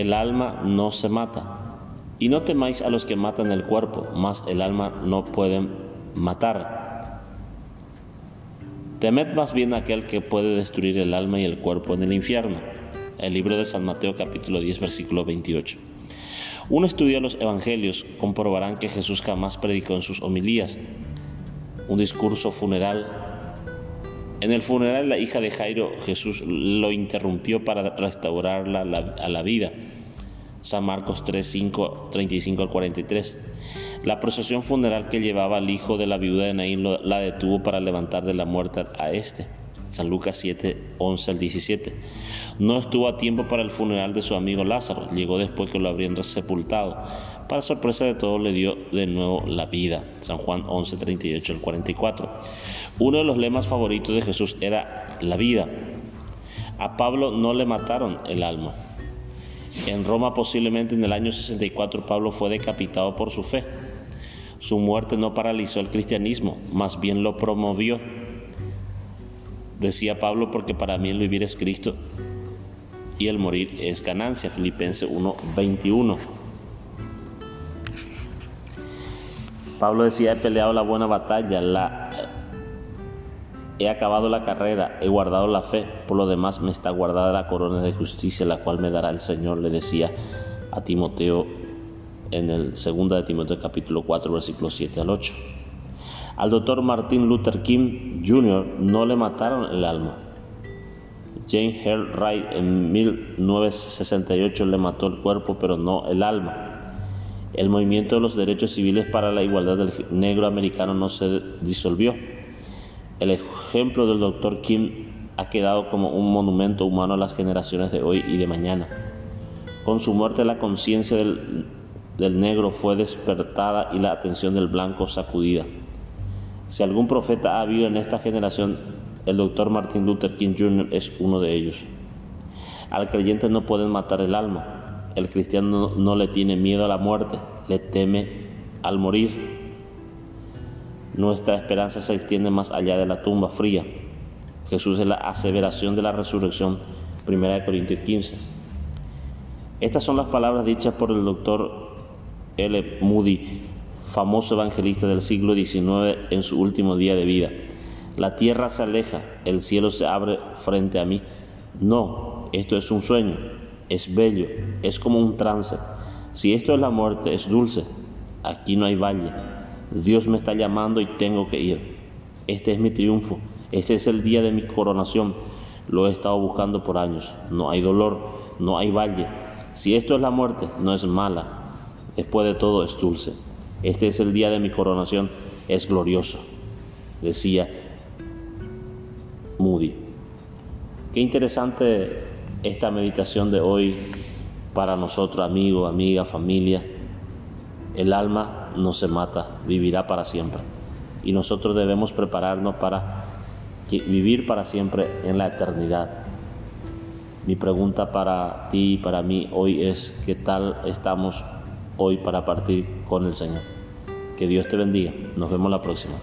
el alma no se mata. Y no temáis a los que matan el cuerpo, mas el alma no pueden matar. Temed más bien aquel que puede destruir el alma y el cuerpo en el infierno. El libro de San Mateo capítulo 10 versículo 28. Un estudio de los evangelios comprobarán que Jesús jamás predicó en sus homilías un discurso funeral. En el funeral la hija de Jairo Jesús lo interrumpió para restaurarla a la vida San Marcos 3, 5, 35 al 43. La procesión funeral que llevaba al hijo de la viuda de Naín la detuvo para levantar de la muerte a este. San Lucas 7, 11 al 17. No estuvo a tiempo para el funeral de su amigo Lázaro, llegó después que lo habrían sepultado. Para sorpresa de todos le dio de nuevo la vida. San Juan 11, 38 al 44. Uno de los lemas favoritos de Jesús era la vida. A Pablo no le mataron el alma, en Roma posiblemente en el año 64 Pablo fue decapitado por su fe. Su muerte no paralizó el cristianismo, más bien lo promovió. Decía Pablo, porque para mí el vivir es Cristo y el morir es ganancia. Filipenses 1:21. Pablo decía, he peleado la buena batalla, la He acabado la carrera, he guardado la fe, por lo demás me está guardada la corona de justicia, la cual me dará el Señor, le decía a Timoteo en el 2 de Timoteo capítulo 4 versículos 7 al 8. Al doctor Martin Luther King Jr. no le mataron el alma. James Earl Wright en 1968 le mató el cuerpo, pero no el alma. El movimiento de los derechos civiles para la igualdad del negro americano no se disolvió el ejemplo del Dr. King ha quedado como un monumento humano a las generaciones de hoy y de mañana. Con su muerte la conciencia del, negro fue despertada y la atención del blanco sacudida. Si algún profeta ha habido en esta generación, el Dr. Martin Luther King Jr. es uno de ellos. Al creyente no pueden matar el alma. El cristiano no le tiene miedo a la muerte, le teme al morir. Nuestra esperanza se extiende más allá de la tumba fría. Jesús es la aseveración de la resurrección, 1 Corintios 15. Estas son las palabras dichas por el doctor L. Moody, famoso evangelista del siglo XIX en su último día de vida. La tierra se aleja, el cielo se abre frente a mí. No, esto es un sueño, es bello, es como un trance. Si esto es la muerte, es dulce. Aquí no hay valle Dios me está llamando y tengo que ir. Este es mi triunfo, este es el día de mi coronación. Lo he estado buscando por años. No hay dolor, no hay valle. Si esto es la muerte, no es mala. Después de todo es dulce. Este es el día de mi coronación, es glorioso, decía Moody. Qué interesante esta meditación de hoy para nosotros, amigos, amigas, familia. El alma no se mata, vivirá para siempre. Y nosotros debemos prepararnos para vivir para siempre en la eternidad. Mi pregunta para ti y para mí hoy es, ¿qué tal estamos hoy para partir con el Señor? Que Dios te bendiga. Nos vemos la próxima.